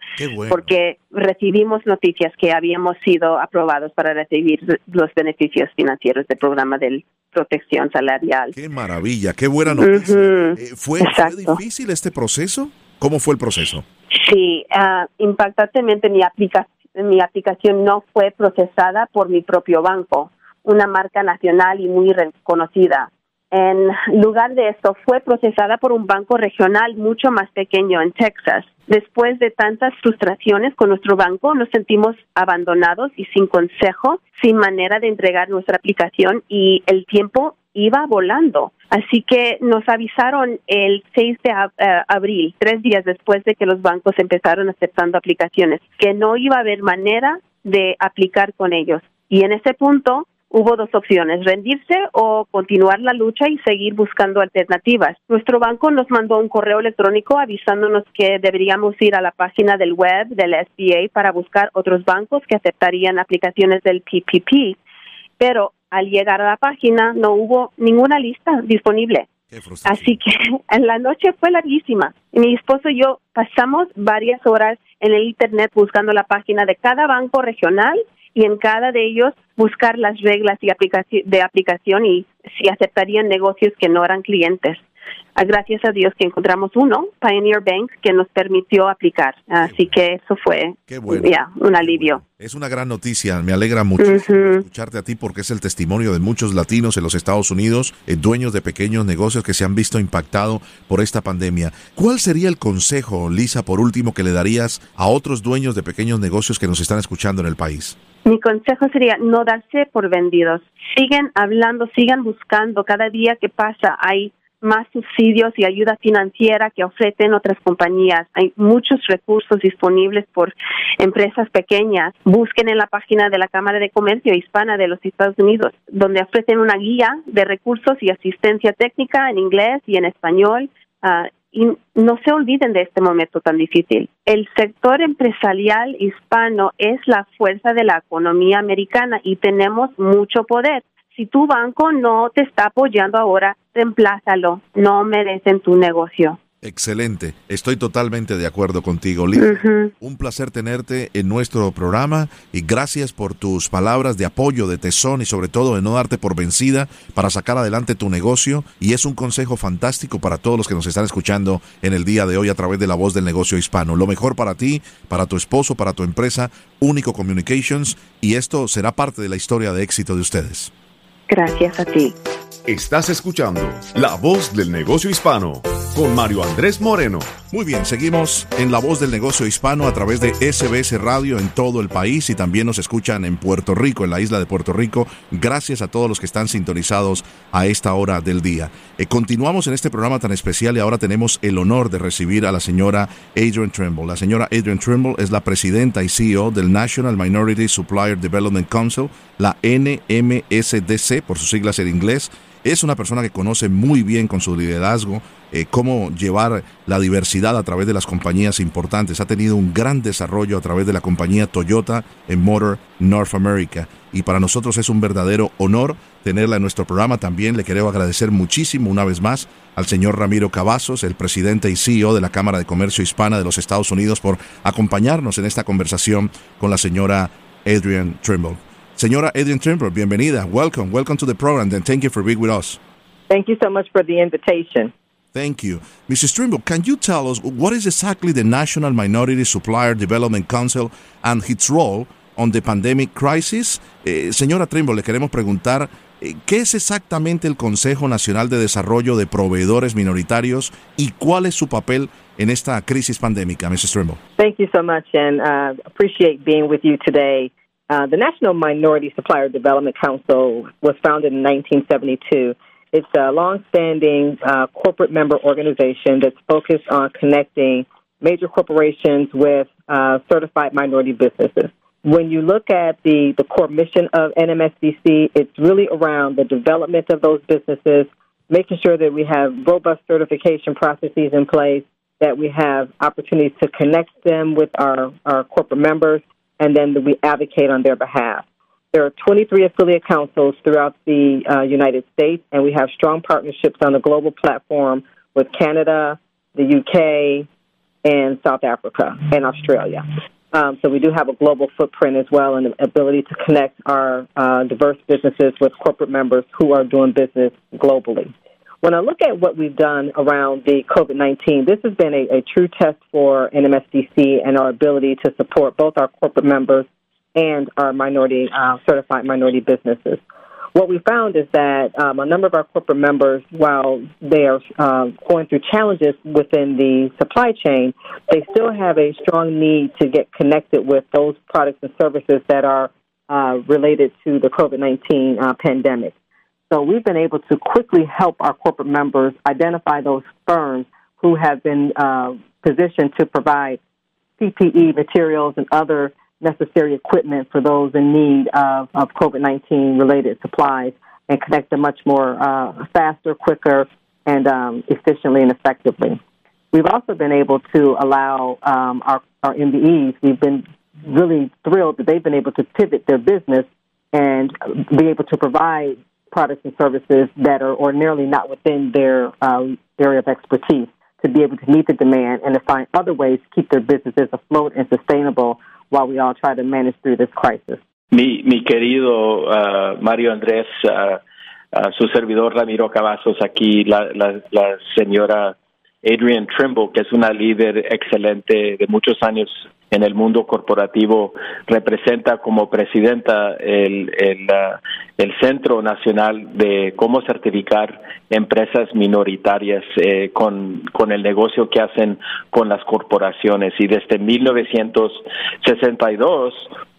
porque recibimos noticias que habíamos sido aprobados para recibir los beneficios financieros del programa del protección salarial. Qué maravilla, qué buena noticia. Eh, ¿Fue, difícil este proceso? ¿Cómo fue el proceso? Sí, uh, impactantemente mi, mi aplicación no fue procesada por mi propio banco, una marca nacional y muy reconocida. En lugar de esto, fue procesada por un banco regional mucho más pequeño en Texas. Después de tantas frustraciones con nuestro banco, nos sentimos abandonados y sin consejo, sin manera de entregar nuestra aplicación y el tiempo iba volando. Así que nos avisaron el 6 de eh, abril, tres días después de que los bancos empezaron aceptando aplicaciones, que no iba a haber manera de aplicar con ellos. Y en ese punto hubo dos opciones, rendirse o continuar la lucha y seguir buscando alternativas. Nuestro banco nos mandó un correo electrónico avisándonos que deberíamos ir a la página del web del SBA para buscar otros bancos que aceptarían aplicaciones del PPP, pero al llegar a la página no hubo ninguna lista disponible. Así que la noche fue larguísima. Mi esposo y yo pasamos varias horas en el Internet buscando la página de cada banco regional y en cada de ellos buscar las reglas y de aplicación y si aceptarían negocios que no eran clientes. Ah, gracias a Dios que encontramos uno, Pioneer Bank, que nos permitió aplicar. Así que eso fue un alivio. Es una gran noticia, me alegra mucho escucharte a ti porque es el testimonio de muchos latinos en los Estados Unidos, eh, dueños de pequeños negocios que se han visto impactados por esta pandemia. ¿Cuál sería el consejo, Lisa, por último, que le darías a otros dueños de pequeños negocios que nos están escuchando en el país? Mi consejo sería no darse por vendidos. Sigan hablando, sigan buscando. Cada día que pasa hay más subsidios y ayuda financiera que ofrecen otras compañías. Hay muchos recursos disponibles por empresas pequeñas. Busquen en la página de la Cámara de Comercio Hispana de los Estados Unidos, donde ofrecen una guía de recursos y asistencia técnica en inglés y en español. Ah, y no se olviden de este momento tan difícil. El sector empresarial hispano es la fuerza de la economía americana y tenemos mucho poder si tu banco no te está apoyando ahora, reemplázalo. No merecen tu negocio. Excelente, estoy totalmente de acuerdo contigo, Liz. Un placer tenerte en nuestro programa y gracias por tus palabras de apoyo, de tesón y sobre todo de no darte por vencida para sacar adelante tu negocio. Y es un consejo fantástico para todos los que nos están escuchando en el día de hoy a través de la voz del negocio hispano. Lo mejor para ti, para tu esposo, para tu empresa, Único Communications y esto será parte de la historia de éxito de ustedes. Gracias a ti. Estás escuchando La Voz del Negocio Hispano con Mario Andrés Moreno. Muy bien, seguimos en La Voz del Negocio Hispano a través de SBS Radio en todo el país y también nos escuchan en Puerto Rico, en la isla de Puerto Rico. Gracias a todos los que están sintonizados a esta hora del día. Eh, continuamos en este programa tan especial y ahora tenemos el honor de recibir a la señora Adrian Trimble. La señora Adrian Trimble es la presidenta y CEO del National Minority Supplier Development Council, la NMSDC por sus siglas en inglés es una persona que conoce muy bien con su liderazgo eh, cómo llevar la diversidad a través de las compañías importantes. Ha tenido un gran desarrollo a través de la compañía Toyota en Motor North America. Y para nosotros es un verdadero honor tenerla en nuestro programa. También le quiero agradecer muchísimo una vez más al señor Ramiro Cavazos, el presidente y CEO de la Cámara de Comercio Hispana de los Estados Unidos, por acompañarnos en esta conversación con la señora Adrian Trimble. Señora Adrian Trimble, bienvenida. Welcome. Welcome to the program, and thank you for being with us. Thank you so much for the invitation. Thank you. Mrs. Trimble, can you tell us what is exactly the National Minority Supplier Development Council and its role on the pandemic crisis? Eh, señora Trimble, le queremos preguntar eh, qué es exactamente el Consejo Nacional de Desarrollo de Proveedores Minoritarios y cuál es su papel en esta crisis pandémica, Mrs. Trimble. Thank you so much and uh, appreciate being with you today. Uh, the National Minority Supplier Development Council was founded in 1972. It's a longstanding uh, corporate member organization that's focused on connecting major corporations with uh, certified minority businesses. When you look at the, the core mission of NMSDC, it's really around the development of those businesses, making sure that we have robust certification processes in place, that we have opportunities to connect them with our, our corporate members, and then we advocate on their behalf. There are 23 affiliate councils throughout the uh, United States, and we have strong partnerships on the global platform with Canada, the UK, and South Africa and Australia. Um, so we do have a global footprint as well and the ability to connect our uh, diverse businesses with corporate members who are doing business globally. When I look at what we've done around the COVID 19, this has been a, a, true test for NMSDC and our ability to support both our corporate members and our minority uh, certified minority businesses. What we found is that um, a number of our corporate members, while they are uh, going through challenges within the supply chain, they still have a strong need to get connected with those products and services that are uh, related to the COVID 19 uh, pandemic. So we've been able to quickly help our corporate members identify those firms who have been uh, positioned to provide PPE materials and other necessary equipment for those in need of, of COVID 19 related supplies and connect them much more uh, faster, quicker, and um, efficiently and effectively. We've also been able to allow um, our, our MBEs, we've been really thrilled that they've been able to pivot their business and be able to provide products and services that are ordinarily not within their um, area of expertise to be able to meet the demand and to find other ways to keep their businesses afloat and sustainable while we all try to manage through this crisis. Mi, mi querido uh, Mario Andrés, uh, uh, su servidor Ramiro Cavazos, aquí la, la, la señora Adrian Trimble, que es una líder excelente de muchos años en el mundo corporativo, representa como presidenta el, el, Centro Nacional de cómo certificar empresas minoritarias eh, con, con el negocio que hacen con las corporaciones. Y desde 1962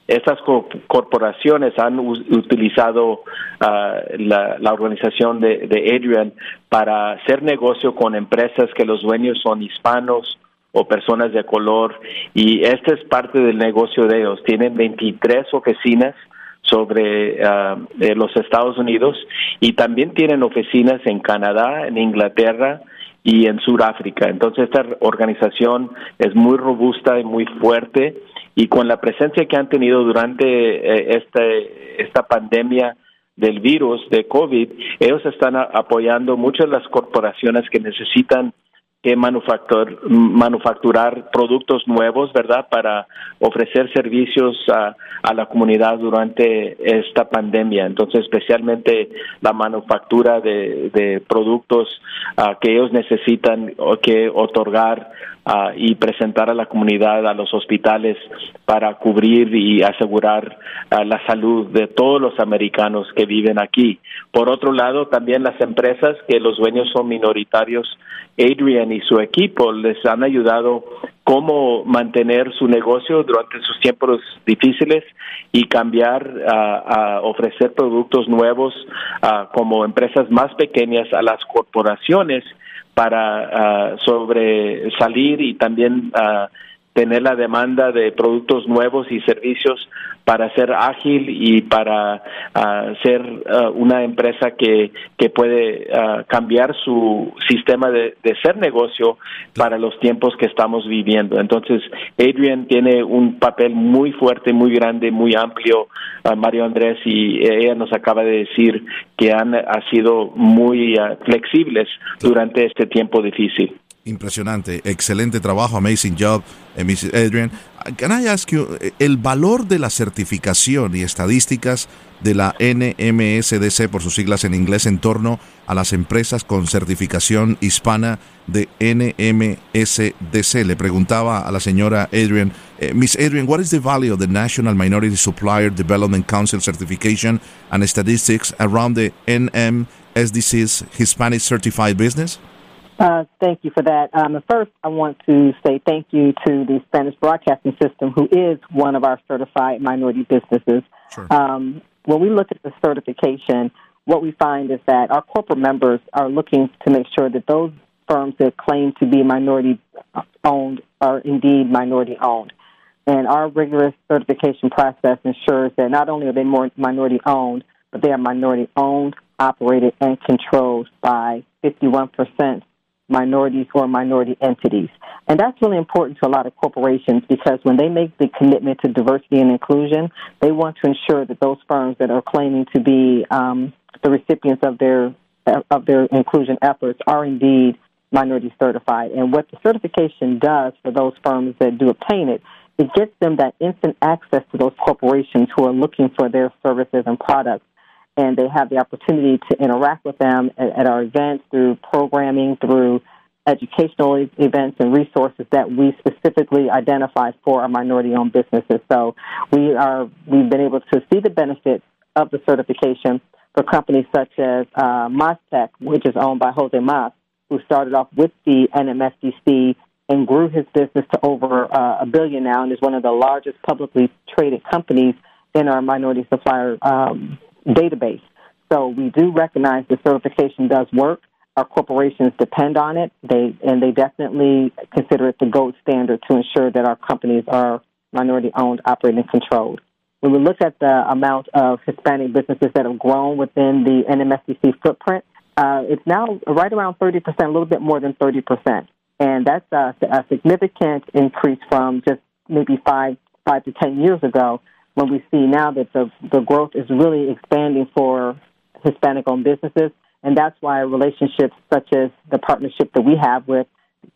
estas corporaciones han utilizado uh, la, la, organización de, de, Adrian para hacer negocio con empresas que los dueños son hispanos o personas de color y esta es parte del negocio de ellos. Tienen 23 oficinas sobre uh, los Estados Unidos y también tienen oficinas en Canadá, en Inglaterra, y en Sudáfrica. Entonces esta organización es muy robusta y muy fuerte y con la presencia que han tenido durante eh, este, esta pandemia del virus de COVID, ellos están apoyando muchas de las corporaciones que necesitan que manufacturar productos nuevos, ¿verdad? Para ofrecer servicios a, la comunidad durante esta pandemia. Entonces, especialmente la manufactura de, productos ah, que ellos necesitan que otorgar ah, y presentar a la comunidad, a los hospitales, para cubrir y asegurar ah, la salud de todos los americanos que viven aquí. Por otro lado, también las empresas que los dueños son minoritarios Adrian y su equipo les han ayudado cómo mantener su negocio durante sus tiempos difíciles y cambiar a, ofrecer productos nuevos como empresas más pequeñas a las corporaciones para sobresalir y también tener la demanda de productos nuevos y servicios para ser ágil y para ah, ser ah, una empresa que, que puede ah, cambiar su sistema de, de, ser negocio para los tiempos que estamos viviendo. Entonces, Adrian tiene un papel muy fuerte, muy grande, muy amplio, Mario Andrés, y ella nos acaba de decir que han ha sido muy flexibles durante este tiempo difícil. Impresionante, excelente trabajo, amazing job, eh, Mrs. Adrian. Can I ask you, eh, el valor de la certificación y estadísticas de la NMSDC, por sus siglas en inglés, en torno a las empresas con certificación hispana de NMSDC. Le preguntaba a la señora Adrian, eh, Miss Adrian, what is the value of the National Minority Supplier Development Council certification and statistics around the NMSDC's Hispanic certified business? Uh, thank you for that. Um, first, I want to say thank you to the Spanish Broadcasting System, who is one of our certified minority businesses. Sure. Um, when we look at the certification, what we find is that our corporate members are looking to make sure that those firms that claim to be minority owned are indeed minority owned. And our rigorous certification process ensures that not only are they more minority owned, but they are minority owned, operated, and controlled by 51% minorities or minority entities. And that's really important to a lot of corporations because when they make the commitment to diversity and inclusion, they want to ensure that those firms that are claiming to be um, the recipients of their of their inclusion efforts are indeed minority certified. And what the certification does for those firms that do obtain it, it gets them that instant access to those corporations who are looking for their services and products and they have the opportunity to interact with them at, at our events through programming, through educational events and resources that we specifically identify for our minority-owned businesses. So we are we've been able to see the benefits of the certification for companies such as uh, Mostech, which is owned by Jose Mas, who started off with the NMSDC and grew his business to over uh, a billion now, and is one of the largest publicly traded companies in our minority supplier um, database. So we do recognize the certification does work. Our corporations depend on it. They and they definitely consider it the gold standard to ensure that our companies are minority owned, operated, and controlled. When we look at the amount of Hispanic businesses that have grown within the NMSDC footprint, uh, it's now right around 30%, a little bit more than 30%. And that's a, a significant increase from just maybe five, five to 10 years ago when we see now that the, the growth is really expanding for Hispanic owned businesses. And that's why relationships such as the partnership that we have with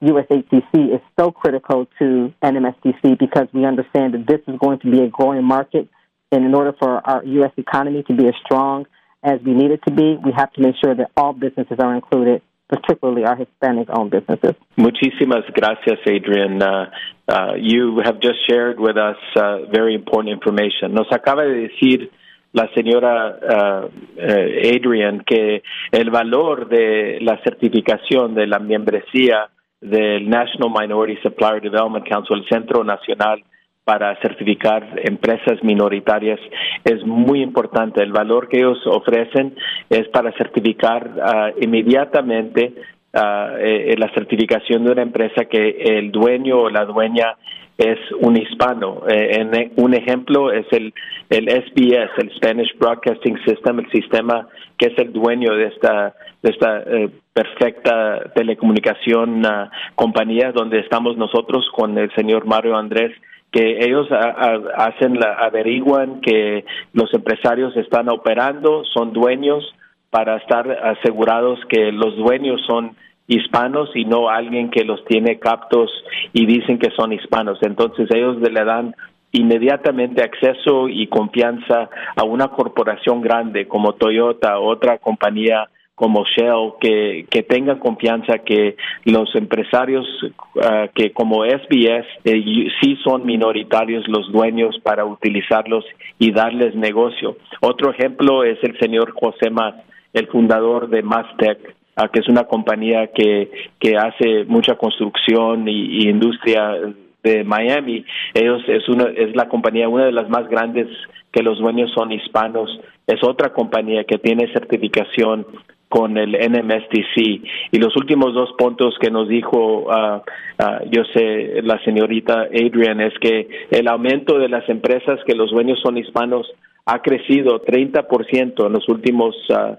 USHCC is so critical to NMSDC because we understand that this is going to be a growing market. And in order for our U.S. economy to be as strong as we need it to be, we have to make sure that all businesses are included particularly our Hispanic-owned businesses. Muchísimas gracias, Adrian. Uh, uh, you have just shared with us uh, very important information. Nos acaba de decir la señora uh, Adrian que el valor de la certificación de la membresía del National Minority Supplier Development Council, el Centro Nacional para certificar empresas minoritarias es muy importante. El valor que ellos ofrecen es para certificar uh, inmediatamente uh, eh, la certificación de una empresa que el dueño o la dueña es un hispano. Eh, en, un ejemplo es el, el SBS, el Spanish Broadcasting System, el sistema que es el dueño de esta, de esta eh, perfecta telecomunicación uh, compañía donde estamos nosotros con el señor Mario Andrés que ellos hacen la, averiguan que los empresarios están operando, son dueños para estar asegurados que los dueños son hispanos y no alguien que los tiene captos y dicen que son hispanos. Entonces ellos le dan inmediatamente acceso y confianza a una corporación grande como Toyota, otra compañía como Shell, que, que tengan confianza que los empresarios ah, que como SBS eh, sí son minoritarios los dueños para utilizarlos y darles negocio. Otro ejemplo es el señor José Mas, el fundador de Mastec, ah, que es una compañía que, que hace mucha construcción y, y industria de Miami. Ellos es una es la compañía una de las más grandes que los dueños son hispanos. Es otra compañía que tiene certificación con el NMSDC. Y los últimos dos puntos que nos dijo, uh, yo sé, la señorita Adrian, es que el aumento de las empresas que los dueños son hispanos ha crecido 30% en los últimos uh,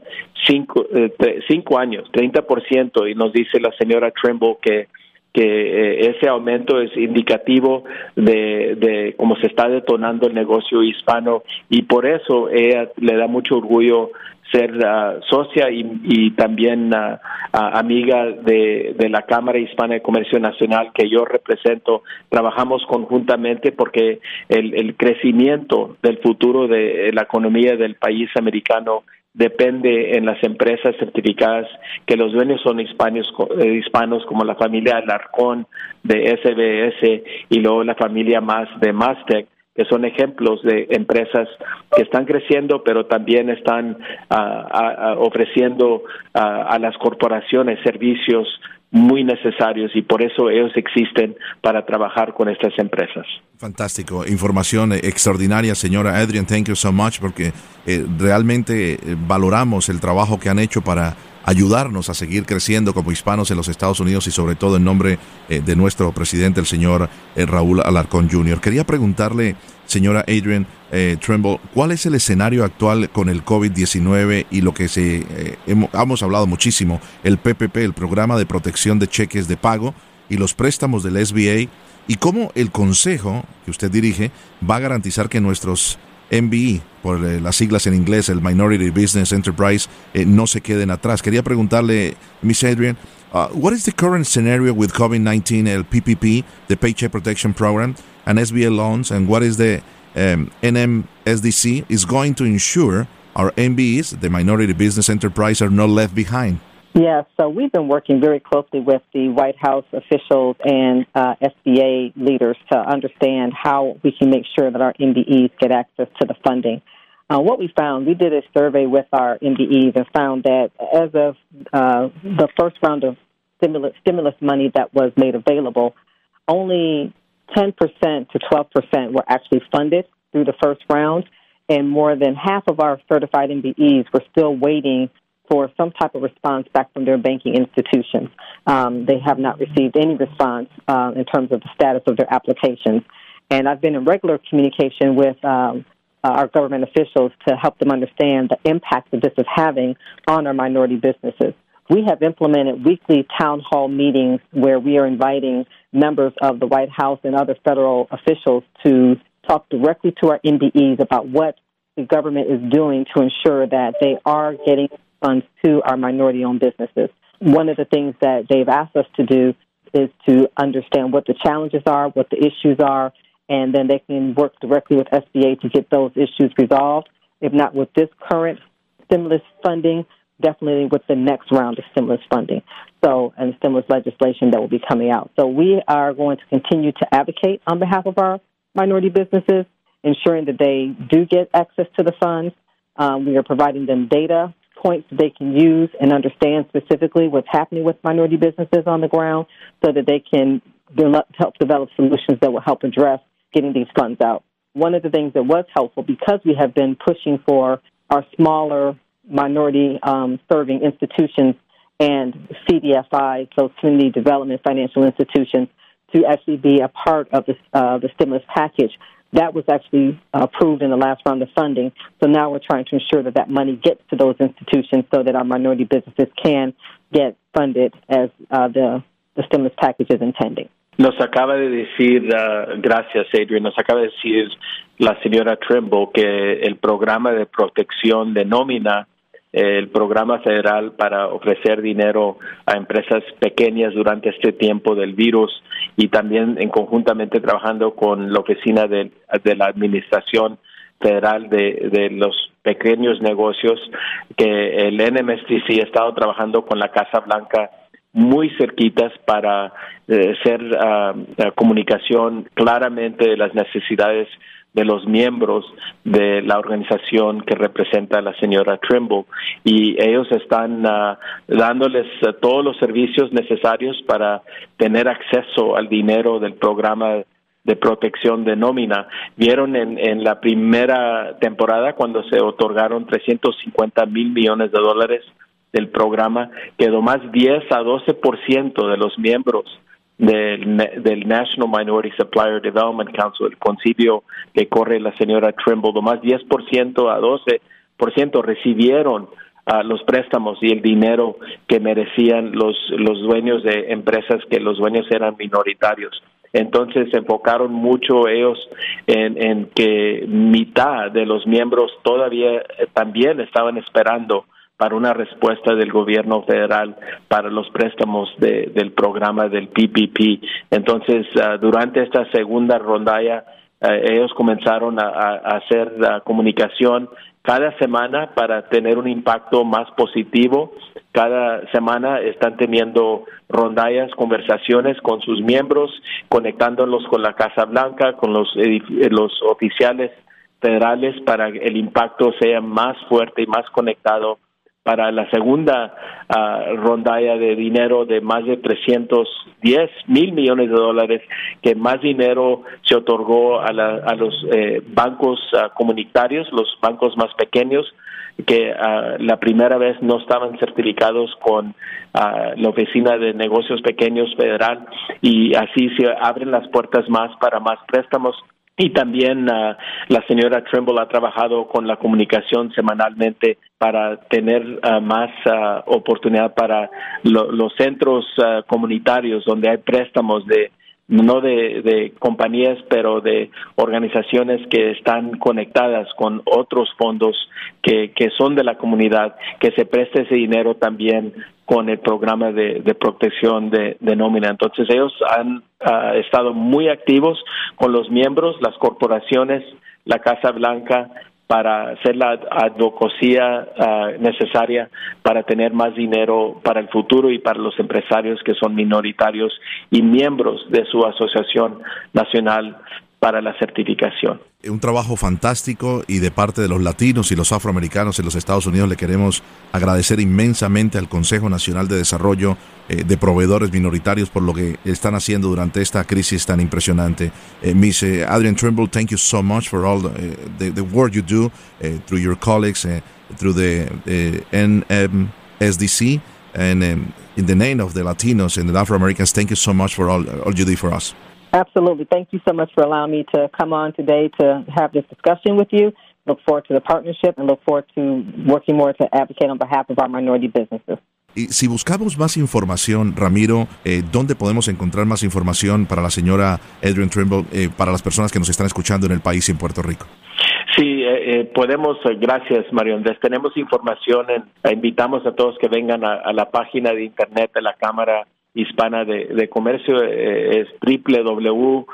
cinco, eh, cinco años, 30%, y nos dice la señora Trimble que eh, ese aumento es indicativo de, de cómo se está detonando el negocio hispano y por eso ella le da mucho orgullo ser uh, socia y, también uh, amiga de, de, la Cámara Hispana de Comercio Nacional que yo represento. Trabajamos conjuntamente porque el, el crecimiento del futuro de la economía del país americano depende en las empresas certificadas que los dueños son hispanos, eh, hispanos como la familia Alarcón de SBS y luego la familia más de Mastec son ejemplos de empresas que están creciendo, pero también están uh, ofreciendo a las corporaciones servicios muy necesarios y por eso ellos existen para trabajar con estas empresas. Fantástico, información extraordinaria, señora Adrian. Thank you so much porque eh, realmente eh, valoramos el trabajo que han hecho para ayudarnos a seguir creciendo como hispanos en los Estados Unidos y sobre todo en nombre eh, de nuestro presidente, el señor Raúl Alarcón Jr. Quería preguntarle, señora Adrian eh, Tremble, ¿cuál es el escenario actual con el COVID-19 y lo que se eh, hemos, hablado muchísimo, el PPP, el Programa de Protección de Cheques de Pago y los préstamos del SBA y cómo el consejo que usted dirige va a garantizar que nuestros MBE, por eh, las siglas en inglés, el Minority Business Enterprise, no se queden atrás. Quería preguntarle, Miss Adrian, uh, what is the current scenario with COVID-19, el PPP, the Paycheck Protection Program, and SBA loans, and what is the um, NMSDC is going to ensure our MBEs, the minority business enterprise, are not left behind. Yes, so we've been working very closely with the White House officials and uh, SBA leaders to understand how we can make sure that our MBEs get access to the funding. Uh, what we found, we did a survey with our MBEs and found that as of uh, the first round of stimulus, stimulus money that was made available, only 10% to 12% were actually funded through the first round, and more than half of our certified MBEs were still waiting for some type of response back from their banking institutions. Um, they have not received any response uh, in terms of the status of their applications. And I've been in regular communication with um, our government officials to help them understand the impact that this is having on our minority businesses. We have implemented weekly town hall meetings where we are inviting members of the White House and other federal officials to talk directly to our MBEs about what the government is doing to ensure that they are getting funds to our minority owned businesses. One of the things that they've asked us to do is to understand what the challenges are, what the issues are, and then they can work directly with SBA to get those issues resolved. If not with this current stimulus funding, definitely with the next round of stimulus funding. So, and stimulus legislation that will be coming out. So, we are going to continue to advocate on behalf of our minority businesses, ensuring that they do get access to the funds. Um, we are providing them data points that they can use and understand specifically what's happening with minority businesses on the ground so that they can de- help develop solutions that will help address getting these funds out. One of the things that was helpful because we have been pushing for our smaller minority um, serving institutions and CDFI, those community development financial institutions, to actually be a part of the, uh, the stimulus package. That was actually approved in the last round of funding. So now we're trying to ensure that that money gets to those institutions so that our minority businesses can get funded as uh, the, the stimulus package is intending. Nos acaba de decir, uh, gracias Adrian, nos acaba de decir la señora Trimble que el programa de protección de nómina el programa federal para ofrecer dinero a empresas pequeñas durante este tiempo del virus y también en conjuntamente trabajando con la oficina de, la administración federal de, de, los pequeños negocios que el NMSTC ha estado trabajando con la Casa Blanca muy cerquitas para eh, hacer ah, comunicación claramente de las necesidades de los miembros de la organización que representa a la señora Trimble y ellos están uh, dándoles uh, todos los servicios necesarios para tener acceso al dinero del programa de protección de nómina. Vieron en, en la primera temporada cuando se otorgaron 350 mil millones de dólares del programa, quedó más 10 a 12 por ciento de los miembros del, del National Minority Supplier Development Council, el concilio que corre la señora Trimble, lo más 10% a 12% recibieron uh, los préstamos y el dinero que merecían los, los dueños de empresas que los dueños eran minoritarios. Entonces se enfocaron mucho ellos en, en que mitad de los miembros todavía eh, también estaban esperando para una respuesta del gobierno federal para los préstamos del programa del PPP. Entonces, ah, durante esta segunda rondalla, ah, ellos comenzaron a, hacer la comunicación cada semana para tener un impacto más positivo. Cada semana están teniendo rondallas, conversaciones con sus miembros, conectándolos con la Casa Blanca, con los, los oficiales federales para que el impacto sea más fuerte y más conectado para la segunda uh, rondalla de dinero de más de 310 mil millones de dólares, que más dinero se otorgó a, a los eh, bancos uh, comunitarios, los bancos más pequeños, que uh, la primera vez no estaban certificados con la Oficina de Negocios Pequeños Federal y así se abren las puertas más para más préstamos y también uh, la señora Trimble ha trabajado con la comunicación semanalmente para tener uh, más uh, oportunidad para los centros comunitarios donde hay préstamos de no de, de, compañías, pero de organizaciones que están conectadas con otros fondos que, que son de la comunidad, que se preste ese dinero también con el programa de, de protección de, nómina. Entonces ellos han uh, estado muy activos con los miembros, las corporaciones, la Casa Blanca, para hacer la advocacia uh, necesaria para tener más dinero para el futuro y para los empresarios que son minoritarios y miembros de su asociación nacional para la certificación. Un trabajo fantástico y de parte de los latinos y los afroamericanos en los Estados Unidos le queremos agradecer inmensamente al Consejo Nacional de Desarrollo eh, de Proveedores Minoritarios por lo que están haciendo durante esta crisis tan impresionante. Eh, Miss eh, Adrian Trimble, thank you so much for all the, the, the work you do through your colleagues, through the NMSDC, and um, in the name of the Latinos and the Afro-Americans, thank you so much for all, all you do for us. Absolutely. Thank you so much for allowing me to come on today to have this discussion with you. Look forward to the partnership and look forward to working more to advocate on behalf of our minority businesses. Y si buscamos más información, Ramiro, eh, ¿dónde podemos encontrar más información para la señora Adrian Trimble, eh, para las personas que nos están escuchando en el país y en Puerto Rico? Sí, eh, eh podemos, eh, gracias Mario Andrés. Tenemos información, en, invitamos a todos que vengan a, a la página de internet de la Cámara hispana de, de comercio eh, es www.ushcc.com.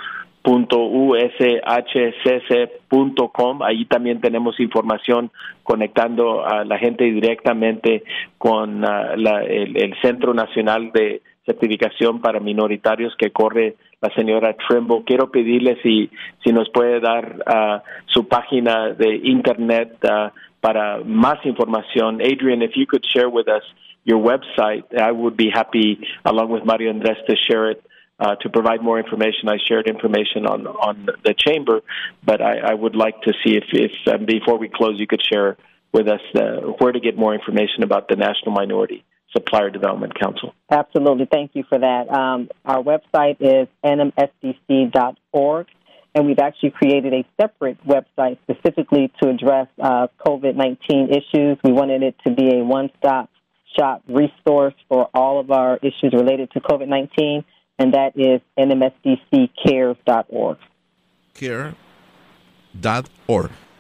Ahí también tenemos información conectando a la gente directamente con la, el, Centro Nacional de Certificación para Minoritarios que corre la señora Trimble. Quiero pedirle si, si nos puede dar uh, su página de internet uh, para más información. Adrian, if you could share with us your website, I would be happy, along with Mario Andres, to share it. Uh, to provide more information, I shared information on on the chamber, but I, I would like to see if, if um, before we close, you could share with us uh, where to get more information about the National Minority Supplier Development Council. Absolutely, thank you for that. Um, our website is nmsdc.org, and we've actually created a separate website specifically to address uh, COVID 19 issues. We wanted it to be a one stop shop resource for all of our issues related to COVID 19, and that is nmsdccares.org. Care.org.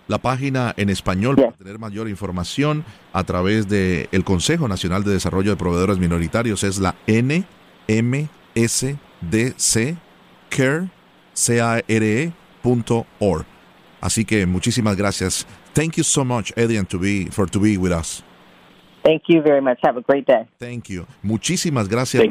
la página en español para tener mayor información a través del el Consejo Nacional de Desarrollo de Proveedores Minoritarios. Es la NMSDC care, C-A-R-E, org. Así que muchísimas gracias. Thank you so much, Edian, to be, for to be with us. Thank you very much. Have a great day. Thank you. Muchísimas gracias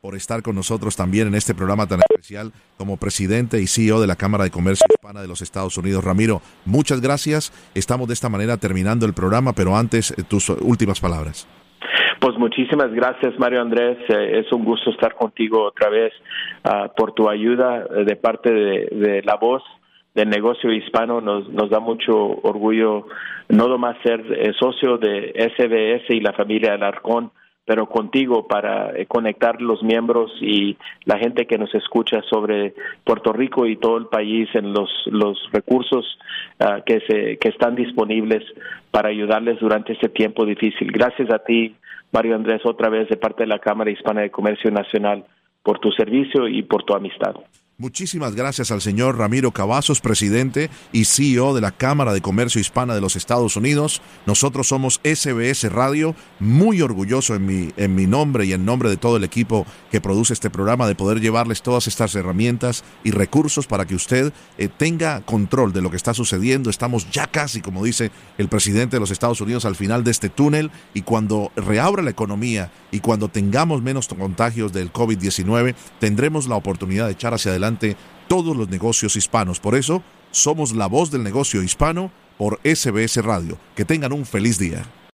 por estar con nosotros también en este programa tan especial como presidente y CEO de la Cámara de Comercio Hispana de los Estados Unidos. Ramiro, muchas gracias. Estamos de esta manera terminando el programa, pero antes eh, tus últimas palabras. Pues muchísimas gracias, Mario Andrés. Eh, es un gusto estar contigo otra vez ah, por tu ayuda eh, de parte de, la voz del negocio hispano. Nos, nos da mucho orgullo no nomás ser eh, socio de SBS y la familia Alarcón, pero contigo para conectar los miembros y la gente que nos escucha sobre Puerto Rico y todo el país en los, los recursos ah, que, se, que están disponibles para ayudarles durante este tiempo difícil. Gracias a ti, Mario Andrés, otra vez de parte de la Cámara Hispana de Comercio Nacional, por tu servicio y por tu amistad. Muchísimas gracias al señor Ramiro Cavazos, presidente y CEO de la Cámara de Comercio Hispana de los Estados Unidos. Nosotros somos SBS Radio, muy orgulloso en mi, en mi nombre y en nombre de todo el equipo que produce este programa de poder llevarles todas estas herramientas y recursos para que usted eh, tenga control de lo que está sucediendo. Estamos ya casi, como dice el presidente de los Estados Unidos, al final de este túnel y cuando reabra la economía y cuando tengamos menos contagios del COVID-19, tendremos la oportunidad de echar hacia todos los negocios hispanos. Por eso, somos la voz del negocio hispano por SBS Radio. Que tengan un feliz día.